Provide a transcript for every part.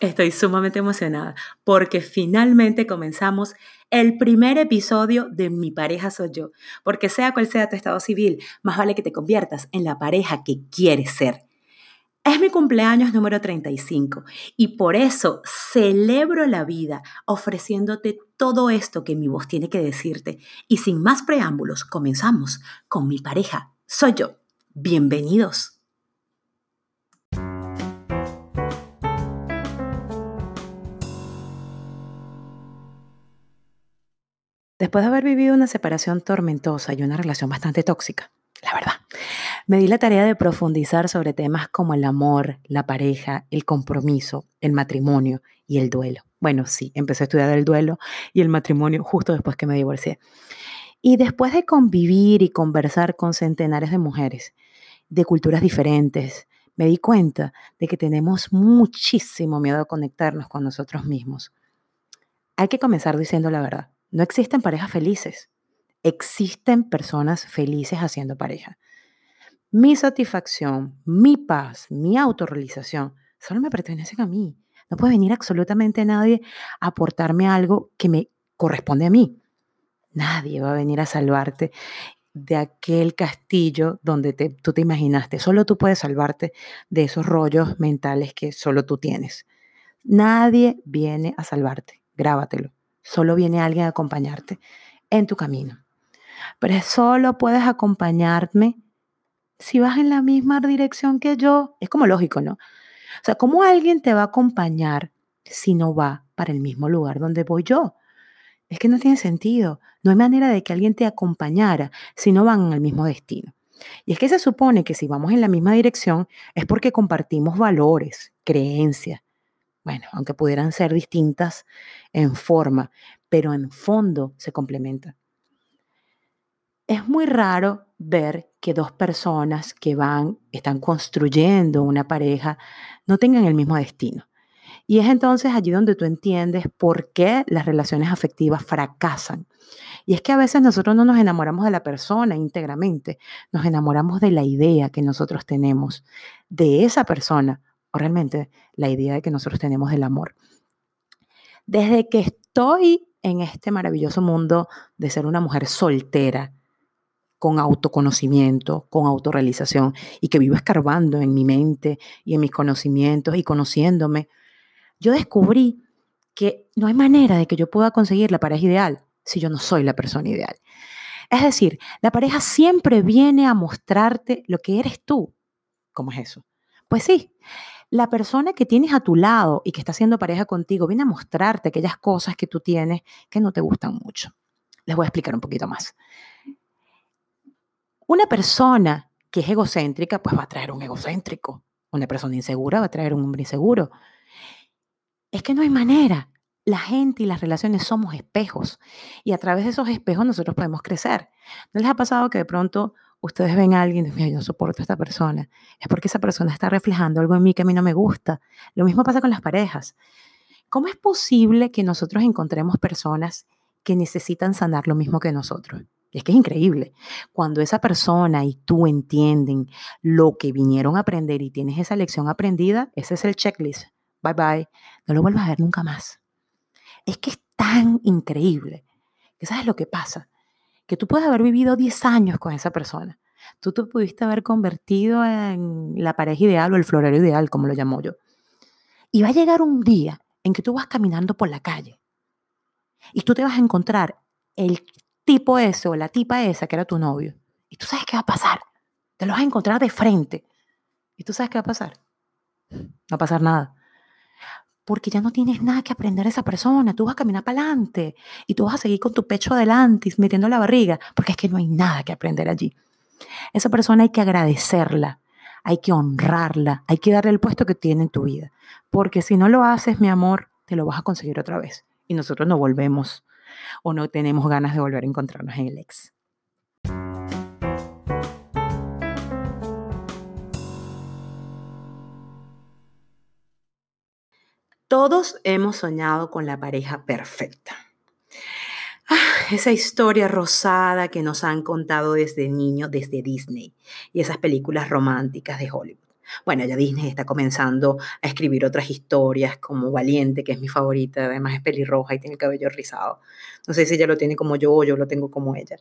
Estoy sumamente emocionada porque finalmente comenzamos el primer episodio de Mi pareja soy yo. Porque sea cual sea tu estado civil, más vale que te conviertas en la pareja que quieres ser. Es mi cumpleaños número 35 y por eso celebro la vida ofreciéndote todo esto que mi voz tiene que decirte. Y sin más preámbulos, comenzamos con Mi pareja soy yo. Bienvenidos. Después de haber vivido una separación tormentosa y una relación bastante tóxica, la verdad, me di la tarea de profundizar sobre temas como el amor, la pareja, el compromiso, el matrimonio y el duelo. Bueno, sí, empecé a estudiar el duelo y el matrimonio justo después que me divorcié. Y después de convivir y conversar con centenares de mujeres de culturas diferentes, me di cuenta de que tenemos muchísimo miedo a conectarnos con nosotros mismos. Hay que comenzar diciendo la verdad. No existen parejas felices. Existen personas felices haciendo pareja. Mi satisfacción, mi paz, mi autorrealización solo me pertenecen a mí. No puede venir absolutamente nadie a aportarme algo que me corresponde a mí. Nadie va a venir a salvarte de aquel castillo donde tú te imaginaste. Solo tú puedes salvarte de esos rollos mentales que solo tú tienes. Nadie viene a salvarte. Grábatelo. Solo viene alguien a acompañarte en tu camino. Pero solo puedes acompañarme si vas en la misma dirección que yo. Es como lógico, ¿no? O sea, ¿cómo alguien te va a acompañar si no va para el mismo lugar donde voy yo? Es que no tiene sentido. No hay manera de que alguien te acompañara si no van al mismo destino. Y es que se supone que si vamos en la misma dirección es porque compartimos valores, creencias, bueno, aunque pudieran ser distintas en forma, pero en fondo se complementan. Es muy raro ver que dos personas que van, están construyendo una pareja, no tengan el mismo destino. Y es entonces allí donde tú entiendes por qué las relaciones afectivas fracasan. Y es que a veces nosotros no nos enamoramos de la persona íntegramente, nos enamoramos de la idea que nosotros tenemos de esa persona o realmente la idea de que nosotros tenemos del amor. Desde que estoy en este maravilloso mundo de ser una mujer soltera, con autoconocimiento, con autorrealización y que vivo escarbando en mi mente y en mis conocimientos y conociéndome, yo descubrí que no hay manera de que yo pueda conseguir la pareja ideal si yo no soy la persona ideal. Es decir, la pareja siempre viene a mostrarte lo que eres tú. ¿Cómo es eso? Pues sí, la persona que tienes a tu lado y que está haciendo pareja contigo viene a mostrarte aquellas cosas que tú tienes que no te gustan mucho. Les voy a explicar un poquito más. Una persona que es egocéntrica, pues va a traer un egocéntrico. Una persona insegura va a traer un hombre inseguro. Es que no hay manera. La gente y las relaciones somos espejos y a través de esos espejos nosotros podemos crecer. ¿No les ha pasado que de pronto ustedes ven a alguien y dicen, yo soporto a esta persona, es porque esa persona está reflejando algo en mí que a mí no me gusta. Lo mismo pasa con las parejas. ¿Cómo es posible que nosotros encontremos personas que necesitan sanar lo mismo que nosotros? Es que es increíble. Cuando esa persona y tú entienden lo que vinieron a aprender y tienes esa lección aprendida, ese es el checklist. Bye bye. No lo vuelvas a ver nunca más. Es que es tan increíble. Sabes lo que pasa que tú puedes haber vivido 10 años con esa persona. Tú te pudiste haber convertido en la pareja ideal o el florero ideal, como lo llamo yo. Y va a llegar un día en que tú vas caminando por la calle y tú te vas a encontrar el tipo ese o la tipa esa que era tu novio. Y tú sabes qué va a pasar. Te lo vas a encontrar de frente. ¿Y tú sabes qué va a pasar? No va a pasar nada porque ya no tienes nada que aprender de esa persona. Tú vas a caminar para adelante y tú vas a seguir con tu pecho adelante y metiendo la barriga, porque es que no hay nada que aprender allí. Esa persona hay que agradecerla, hay que honrarla, hay que darle el puesto que tiene en tu vida, porque si no lo haces, mi amor, te lo vas a conseguir otra vez y nosotros no volvemos o no tenemos ganas de volver a encontrarnos en el ex. Todos hemos soñado con la pareja perfecta. Ah, esa historia rosada que nos han contado desde niños, desde Disney y esas películas románticas de Hollywood. Bueno, ya Disney está comenzando a escribir otras historias como Valiente, que es mi favorita, además es pelirroja y tiene el cabello rizado. No sé si ella lo tiene como yo o yo lo tengo como ella.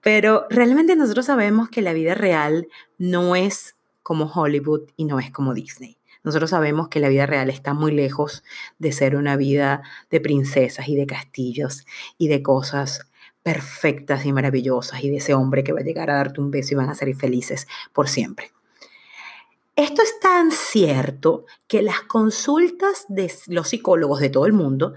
Pero realmente nosotros sabemos que la vida real no es como Hollywood y no es como Disney. Nosotros sabemos que la vida real está muy lejos de ser una vida de princesas y de castillos y de cosas perfectas y maravillosas y de ese hombre que va a llegar a darte un beso y van a ser felices por siempre. Esto es tan cierto que las consultas de los psicólogos de todo el mundo,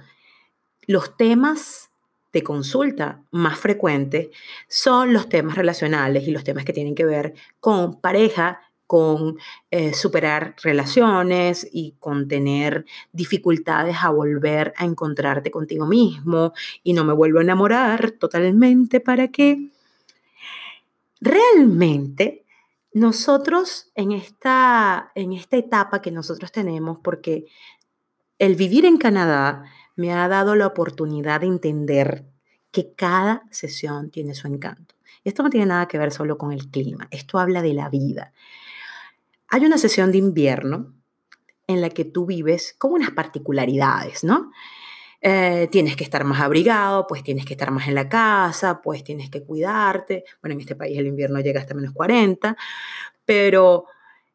los temas de consulta más frecuentes son los temas relacionales y los temas que tienen que ver con pareja con eh, superar relaciones y con tener dificultades a volver a encontrarte contigo mismo y no me vuelvo a enamorar totalmente para que realmente nosotros en esta, en esta etapa que nosotros tenemos, porque el vivir en Canadá me ha dado la oportunidad de entender que cada sesión tiene su encanto. Esto no tiene nada que ver solo con el clima, esto habla de la vida. Hay una sesión de invierno en la que tú vives con unas particularidades, ¿no? Eh, tienes que estar más abrigado, pues tienes que estar más en la casa, pues tienes que cuidarte. Bueno, en este país el invierno llega hasta menos 40, pero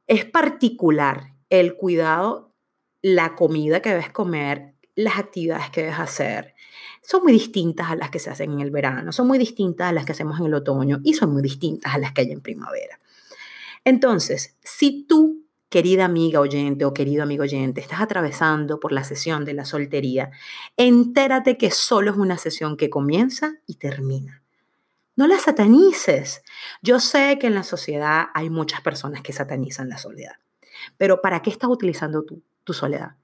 es particular el cuidado, la comida que debes comer, las actividades que debes hacer. Son muy distintas a las que se hacen en el verano, son muy distintas a las que hacemos en el otoño y son muy distintas a las que hay en primavera. Entonces, si tú, querida amiga oyente o querido amigo oyente, estás atravesando por la sesión de la soltería, entérate que solo es una sesión que comienza y termina. No la satanices. Yo sé que en la sociedad hay muchas personas que satanizan la soledad, pero ¿para qué estás utilizando tú tu soledad?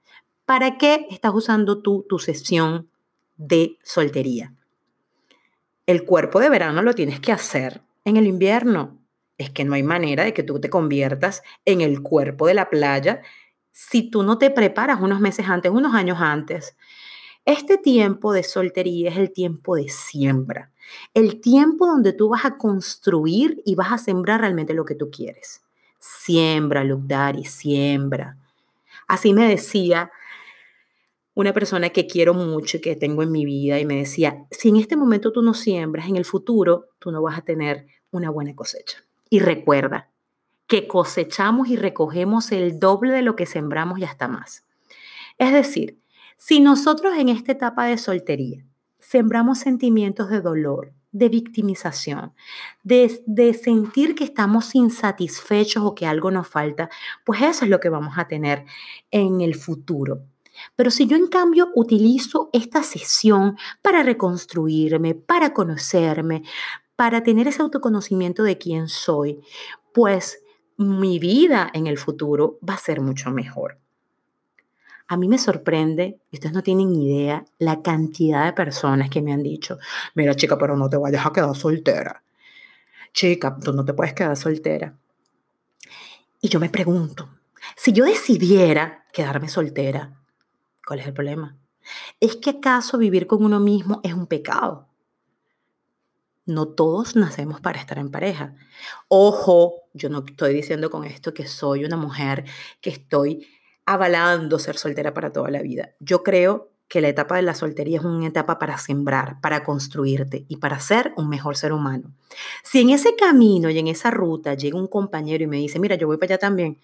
¿Para qué estás usando tú tu sesión de soltería? El cuerpo de verano lo tienes que hacer en el invierno es que no hay manera de que tú te conviertas en el cuerpo de la playa si tú no te preparas unos meses antes, unos años antes. Este tiempo de soltería es el tiempo de siembra, el tiempo donde tú vas a construir y vas a sembrar realmente lo que tú quieres. Siembra, Lugdari, siembra. Así me decía una persona que quiero mucho y que tengo en mi vida y me decía, si en este momento tú no siembras, en el futuro tú no vas a tener una buena cosecha. Y recuerda que cosechamos y recogemos el doble de lo que sembramos y hasta más. Es decir, si nosotros en esta etapa de soltería sembramos sentimientos de dolor, de victimización, de, sentir que estamos insatisfechos o que algo nos falta, pues eso es lo que vamos a tener en el futuro. Pero si yo en cambio utilizo esta sesión para reconstruirme, para conocerme, para tener ese autoconocimiento de quién soy, pues mi vida en el futuro va a ser mucho mejor. A mí me sorprende, y ustedes no tienen idea, la cantidad de personas que me han dicho, mira chica, pero no te vayas a quedar soltera. Chica, tú no te puedes quedar soltera. Y yo me pregunto, si yo decidiera quedarme soltera, ¿cuál es el problema? ¿Es que acaso vivir con uno mismo es un pecado? No todos nacemos para estar en pareja. Ojo, yo no estoy diciendo con esto que soy una mujer que estoy avalando ser soltera para toda la vida. Yo creo que la etapa de la soltería es una etapa para sembrar, para construirte y para ser un mejor ser humano. Si en ese camino y en esa ruta llega un compañero y me dice, mira, yo voy para allá también,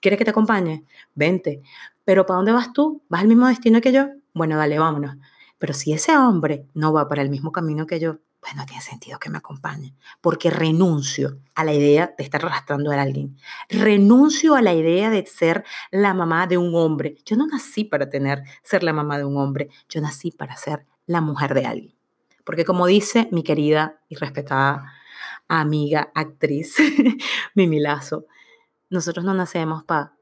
¿quieres que te acompañe? Vente. Pero ¿para dónde vas tú? ¿Vas al mismo destino que yo? Bueno, dale, vámonos. Pero si ese hombre no va para el mismo camino que yo, pues no tiene sentido que me acompañe, porque renuncio a la idea de estar arrastrando a alguien, renuncio a la idea de ser la mamá de un hombre. Yo no nací para tener, ser la mamá de un hombre, yo nací para ser la mujer de alguien. Porque como dice mi querida y respetada amiga, actriz, Mimi Lazo, nosotros no nacemos para,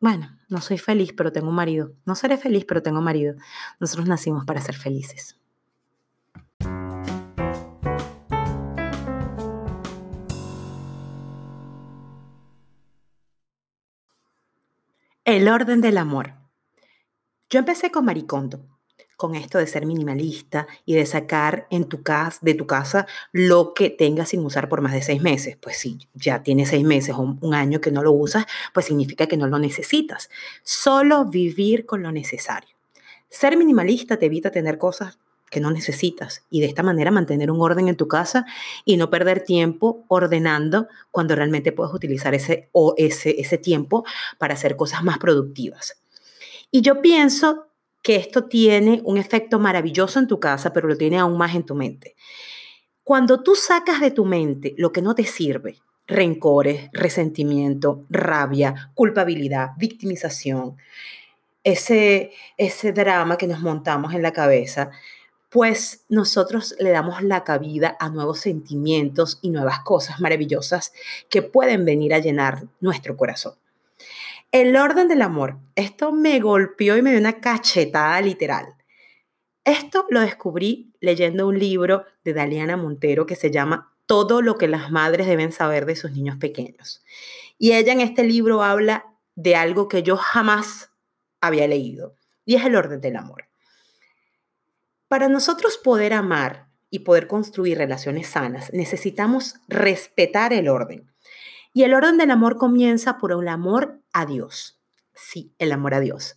bueno, no soy feliz, pero tengo un marido. No seré feliz, pero tengo marido. Nosotros nacimos para ser felices. El orden del amor. Yo empecé con Maricondo, con esto de ser minimalista y de sacar en tu casa, de tu casa lo que tengas sin usar por más de seis meses. Pues si ya tienes seis meses o un año que no lo usas, pues significa que no lo necesitas. Solo vivir con lo necesario. Ser minimalista te evita tener cosas que no necesitas y de esta manera mantener un orden en tu casa y no perder tiempo ordenando cuando realmente puedes utilizar ese, o ese, ese tiempo para hacer cosas más productivas. Y yo pienso que esto tiene un efecto maravilloso en tu casa, pero lo tiene aún más en tu mente. Cuando tú sacas de tu mente lo que no te sirve, rencores, resentimiento, rabia, culpabilidad, victimización, ese, ese drama que nos montamos en la cabeza, pues nosotros le damos la cabida a nuevos sentimientos y nuevas cosas maravillosas que pueden venir a llenar nuestro corazón. El orden del amor. Esto me golpeó y me dio una cachetada literal. Esto lo descubrí leyendo un libro de Daliana Montero que se llama Todo lo que las madres deben saber de sus niños pequeños. Y ella en este libro habla de algo que yo jamás había leído, y es el orden del amor. Para nosotros poder amar y poder construir relaciones sanas, necesitamos respetar el orden. Y el orden del amor comienza por el amor a Dios. Sí, el amor a Dios.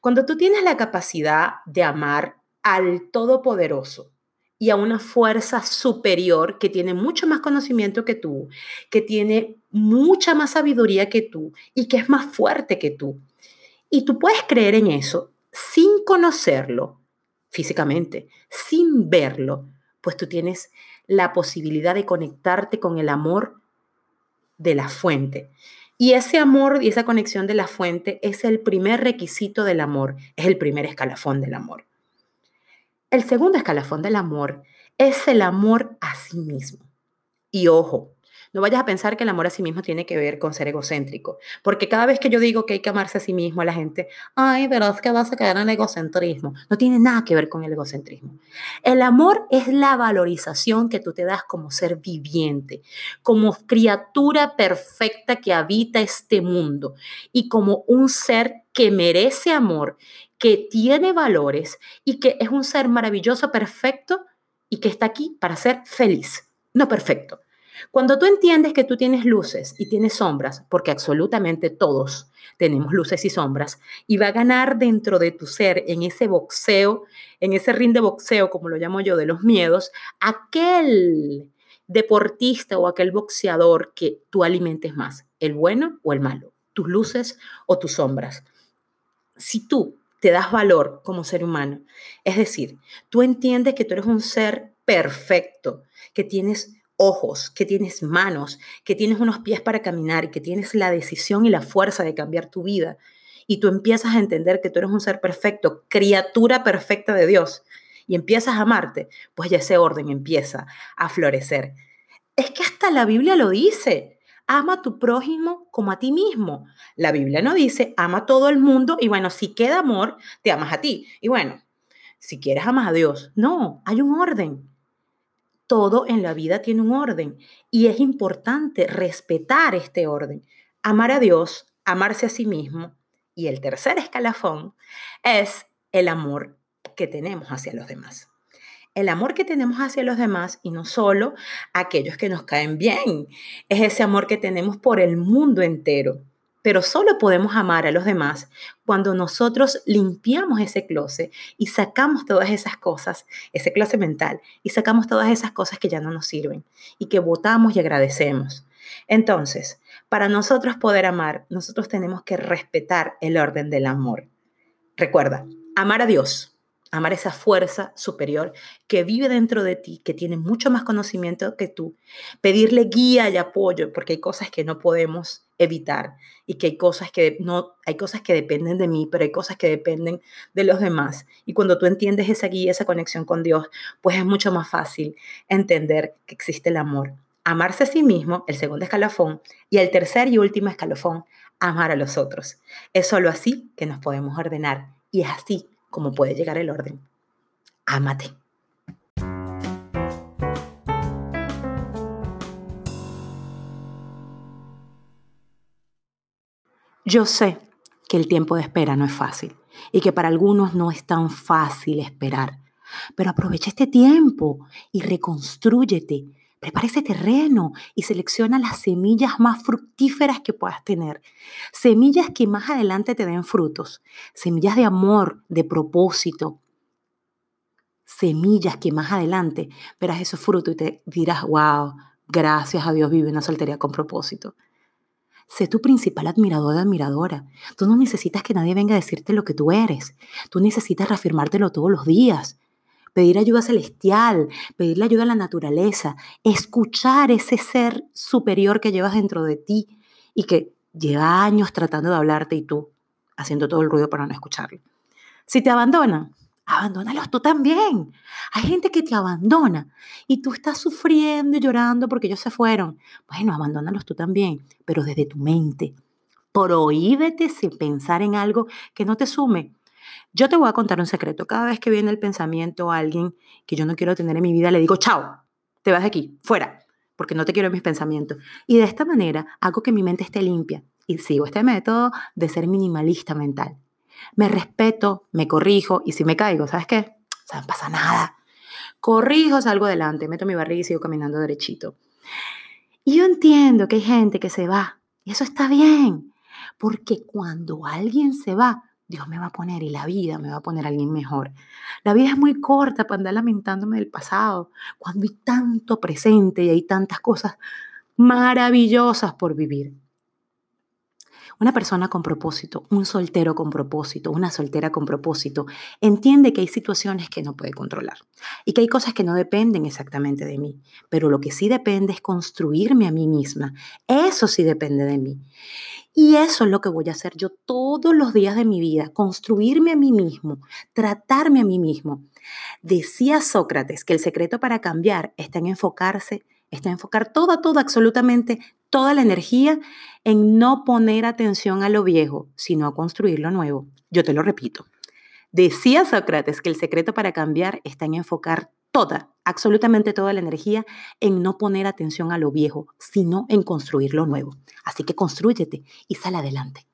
Cuando tú tienes la capacidad de amar al Todopoderoso y a una fuerza superior que tiene mucho más conocimiento que tú, que tiene mucha más sabiduría que tú y que es más fuerte que tú. Y tú puedes creer en eso sin conocerlo físicamente, sin verlo, pues tú tienes la posibilidad de conectarte con el amor de la fuente. Y ese amor y esa conexión de la fuente es el primer requisito del amor, es el primer escalafón del amor. El segundo escalafón del amor es el amor a sí mismo. Y ojo, no vayas a pensar que el amor a sí mismo tiene que ver con ser egocéntrico, porque cada vez que yo digo que hay que amarse a sí mismo, la gente, ay, pero es que vas a caer en el egocentrismo. No tiene nada que ver con el egocentrismo. El amor es la valorización que tú te das como ser viviente, como criatura perfecta que habita este mundo y como un ser que merece amor, que tiene valores y que es un ser maravilloso, perfecto y que está aquí para ser feliz, no perfecto cuando tú entiendes que tú tienes luces y tienes sombras, porque absolutamente todos tenemos luces y sombras, y va a ganar dentro de tu ser, en ese boxeo, en ese ring de boxeo, como lo llamo yo, de los miedos, aquel deportista o aquel boxeador que tú alimentes más, el bueno o el malo, tus luces o tus sombras. Si tú te das valor como ser humano, es decir, tú entiendes que tú eres un ser perfecto, que tienes ojos, que tienes manos, que tienes unos pies para caminar que tienes la decisión y la fuerza de cambiar tu vida. Y tú empiezas a entender que tú eres un ser perfecto, criatura perfecta de Dios, y empiezas a amarte, pues ya ese orden empieza a florecer. Es que hasta la Biblia lo dice. Ama a tu prójimo como a ti mismo. La Biblia no dice ama a todo el mundo y bueno, si queda amor, te amas a ti. Y bueno, si quieres amas a Dios. No, hay un orden todo en la vida tiene un orden y es importante respetar este orden. Amar a Dios, amarse a sí mismo. Y el tercer escalafón es el amor que tenemos hacia los demás. El amor que tenemos hacia los demás y no solo aquellos que nos caen bien, es ese amor que tenemos por el mundo entero. Pero solo podemos amar a los demás cuando nosotros limpiamos ese closet y sacamos todas esas cosas, ese closet mental, y sacamos todas esas cosas que ya no nos sirven y que votamos y agradecemos. Entonces, para nosotros poder amar, nosotros tenemos que respetar el orden del amor. Recuerda, amar a Dios, amar esa fuerza superior que vive dentro de ti, que tiene mucho más conocimiento que tú, pedirle guía y apoyo, porque hay cosas que no podemos evitar y que hay cosas que no hay cosas que dependen de mí, pero hay cosas que dependen de los demás. Y cuando tú entiendes esa guía, esa conexión con Dios, pues es mucho más fácil entender que existe el amor. Amarse a sí mismo, el segundo escalafón, y el tercer y último escalafón, amar a los otros. Es solo así que nos podemos ordenar y es así como puede llegar el orden. Ámate. Yo sé que el tiempo de espera no es fácil. y que para algunos no es tan fácil esperar. Pero aprovecha este tiempo y reconstrúyete. Prepara ese terreno y selecciona las semillas más fructíferas que puedas tener. Semillas que más adelante te den frutos. Semillas de amor, de propósito. Semillas que más adelante verás esos frutos y te dirás, wow, gracias a Dios vive una soltería con propósito. Sé tu principal admirador o admiradora. Tú no necesitas que nadie venga a decirte lo que tú eres. Tú necesitas reafirmártelo todos los días. Pedir ayuda celestial, pedirle ayuda a la naturaleza, escuchar ese ser superior que llevas dentro de ti y que lleva años tratando de hablarte y tú haciendo todo el ruido para no escucharlo. Si te abandonan, abandónalos tú también. Hay gente que te abandona y tú estás sufriendo y llorando porque ellos se fueron. Bueno, abandónalos tú también, pero desde tu mente. Prohíbete sin pensar en algo que no te sume. Yo te voy a contar un secreto. Cada vez que viene el pensamiento a alguien que yo no quiero tener en mi vida, le digo, chao, te vas de aquí, fuera, porque no te quiero en mis pensamientos. Y de esta manera hago que mi mente esté limpia y sigo este método de ser minimalista mental me respeto, me corrijo y si me caigo, ¿sabes qué? O no pasa nada. Corrijo, salgo adelante, meto mi barriga y sigo caminando derechito. Y yo entiendo que hay gente que se va y eso está bien, porque cuando alguien se va, Dios me va a poner y la vida me va a poner a alguien mejor. La vida es muy corta para andar lamentándome del pasado, cuando hay tanto presente y hay tantas cosas maravillosas por vivir. Una persona con propósito, un soltero con propósito, una soltera con propósito, entiende que hay situaciones que no puede controlar y que hay cosas que no dependen exactamente de mí, pero lo que sí depende es construirme a mí misma. Eso sí depende de mí. Y eso es lo que voy a hacer yo todos los días de mi vida, construirme a mí mismo, tratarme a mí mismo. Decía Sócrates que el secreto para cambiar está en enfocarse, está en enfocar toda, toda, absolutamente toda la energía en no poner atención a lo viejo, sino a construir lo nuevo. Yo te lo repito. Decía Sócrates que el secreto para cambiar está en enfocar toda, absolutamente toda la energía en no poner atención a lo viejo, sino en construir lo nuevo. Así que construyete y sal adelante.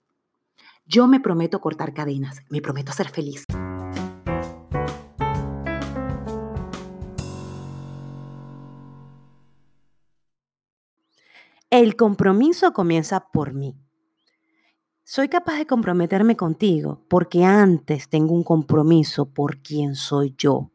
Yo me prometo cortar cadenas, me prometo ser feliz. El compromiso comienza por mí. Soy capaz de comprometerme contigo porque antes tengo un compromiso por quien soy yo,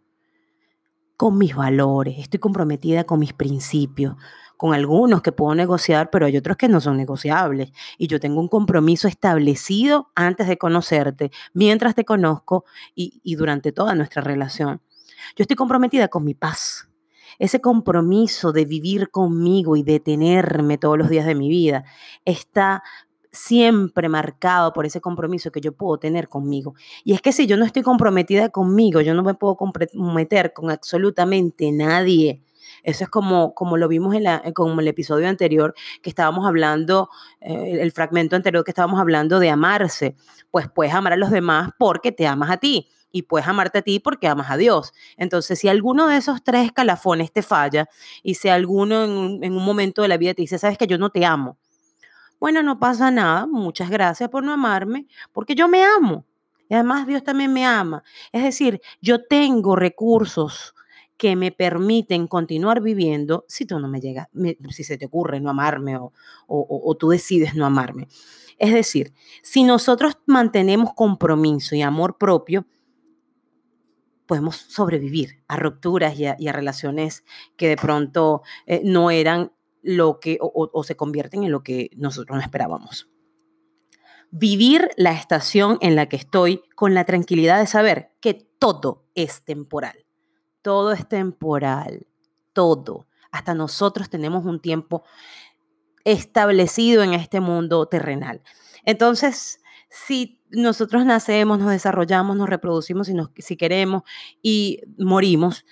con mis valores, estoy comprometida con mis principios, con algunos que puedo negociar, pero hay otros que no son negociables. Y yo tengo un compromiso establecido antes de conocerte, mientras te conozco y, y durante toda nuestra relación. Yo estoy comprometida con mi paz, ese compromiso de vivir conmigo y de tenerme todos los días de mi vida está siempre marcado por ese compromiso que yo puedo tener conmigo. Y es que si yo no estoy comprometida conmigo, yo no me puedo comprometer con absolutamente nadie. Eso es como, como lo vimos en, la, como el episodio anterior que estábamos hablando, eh, el fragmento anterior que estábamos hablando de amarse. Pues puedes amar a los demás porque te amas a ti y puedes amarte a ti porque amas a Dios. Entonces, si alguno de esos tres escalafones te falla y si alguno en un, momento de la vida te dice, sabes que yo no te amo, bueno, no pasa nada, muchas gracias por no amarme, porque yo me amo. Y además Dios también me ama. Es decir, yo tengo recursos que me permiten continuar viviendo si tú no me llegas, si se te ocurre no amarme o, o tú decides no amarme. Es decir, si nosotros mantenemos compromiso y amor propio, podemos sobrevivir a rupturas y a, relaciones que de pronto eh, no eran lo que o, se convierten en lo que nosotros no esperábamos. Vivir la estación en la que estoy con la tranquilidad de saber que todo es temporal. Todo es temporal. Todo. Hasta nosotros tenemos un tiempo establecido en este mundo terrenal. Entonces, si nosotros nacemos, nos desarrollamos, nos reproducimos si, si queremos y morimos,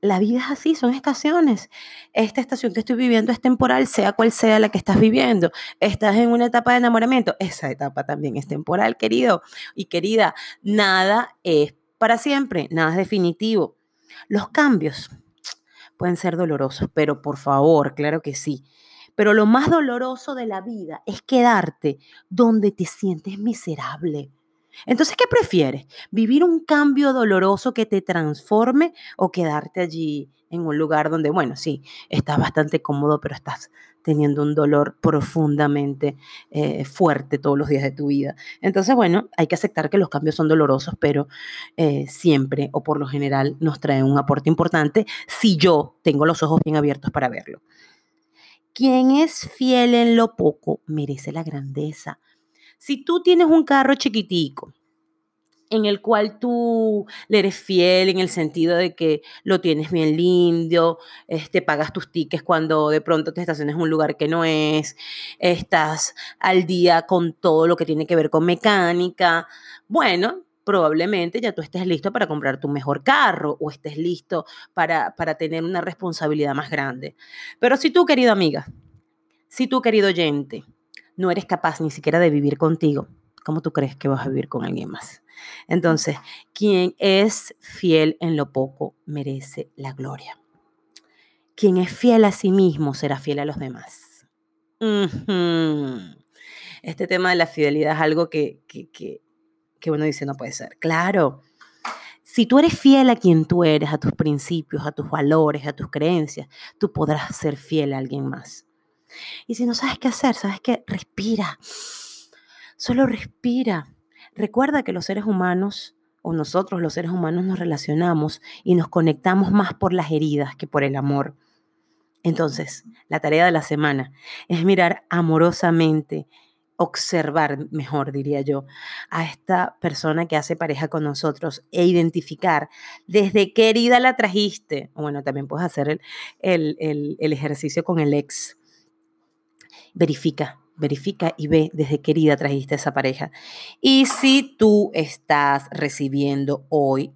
la vida es así, son estaciones. Esta estación que estoy viviendo es temporal, sea cual sea la que estás viviendo. Estás en una etapa de enamoramiento, esa etapa también es temporal, querido y querida. Nada es para siempre, nada es definitivo. Los cambios pueden ser dolorosos, pero por favor, claro que sí. Pero lo más doloroso de la vida es quedarte donde te sientes miserable. Entonces, ¿qué prefieres? ¿Vivir un cambio doloroso que te transforme o quedarte allí en un lugar donde, bueno, sí, estás bastante cómodo, pero estás teniendo un dolor profundamente eh, fuerte todos los días de tu vida? Entonces, bueno, hay que aceptar que los cambios son dolorosos, pero eh, siempre o por lo general nos traen un aporte importante si yo tengo los ojos bien abiertos para verlo. Quien es fiel en lo poco merece la grandeza. Si tú tienes un carro chiquitico en el cual tú le eres fiel en el sentido de que lo tienes bien lindo, este, pagas tus tickets cuando de pronto te estaciones en un lugar que no es, estás al día con todo lo que tiene que ver con mecánica, bueno, probablemente ya tú estés listo para comprar tu mejor carro o estés listo para, para tener una responsabilidad más grande. Pero si tú, querida amiga, si tú, querido oyente, no eres capaz ni siquiera de vivir contigo, ¿cómo tú crees que vas a vivir con alguien más? Entonces, quien es fiel en lo poco merece la gloria. Quien es fiel a sí mismo será fiel a los demás. Este tema de la fidelidad es algo que, que, que, que uno dice no puede ser. Claro, si tú eres fiel a quien tú eres, a tus principios, a tus valores, a tus creencias, tú podrás ser fiel a alguien más. Y si no sabes qué hacer, sabes qué, respira. Solo respira. Recuerda que los seres humanos, o nosotros los seres humanos nos relacionamos y nos conectamos más por las heridas que por el amor. Entonces, la tarea de la semana es mirar amorosamente, observar, mejor diría yo, a esta persona que hace pareja con nosotros e identificar desde qué herida la trajiste. Bueno, también puedes hacer el, el ejercicio con el ex verifica, verifica y ve desde qué herida trajiste esa pareja. Y si tú estás recibiendo hoy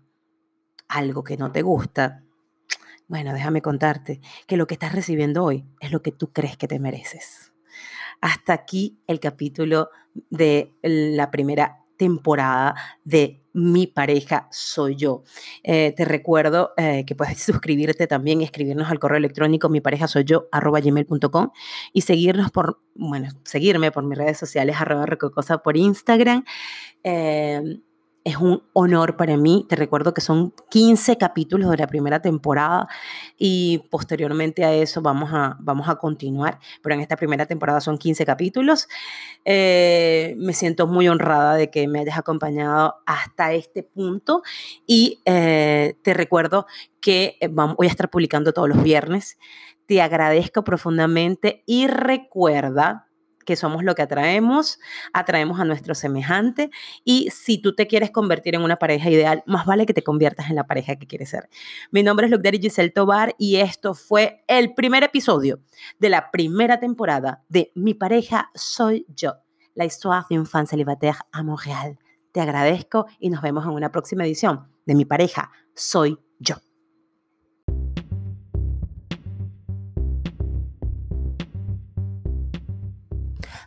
algo que no te gusta, bueno, déjame contarte que lo que estás recibiendo hoy es lo que tú crees que te mereces. Hasta aquí el capítulo de la primera temporada de Mi pareja soy yo. Eh, te recuerdo eh, que puedes suscribirte también escribirnos al correo electrónico mi pareja soy yo arroba gmail.com y seguirnos por, bueno, seguirme por mis redes sociales arroba recocosa por Instagram. Eh, es un honor para mí. Te recuerdo que son 15 capítulos de la primera temporada y posteriormente a eso vamos a, vamos a continuar, pero en esta primera temporada son 15 capítulos. Eh, me siento muy honrada de que me hayas acompañado hasta este punto y eh, te recuerdo que eh, voy a estar publicando todos los viernes. Te agradezco profundamente y recuerda que somos lo que atraemos, atraemos a nuestro semejante y si tú te quieres convertir en una pareja ideal, más vale que te conviertas en la pareja que quieres ser. Mi nombre es Lugderi Giselle Tobar y esto fue el primer episodio de la primera temporada de Mi pareja soy yo, la histoire d'une femme célibataire a Montréal. Te agradezco y nos vemos en una próxima edición de Mi pareja soy yo.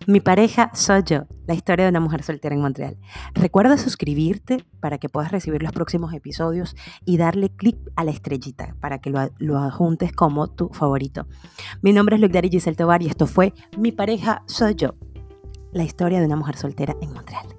Mi pareja soy yo, la historia de una mujer soltera en Montreal. Recuerda suscribirte para que puedas recibir los próximos episodios y darle clic a la estrellita para que lo, lo adjuntes como tu favorito. Mi nombre es Luc Dari Giselle Tobar y esto fue Mi pareja soy yo, la historia de una mujer soltera en Montreal.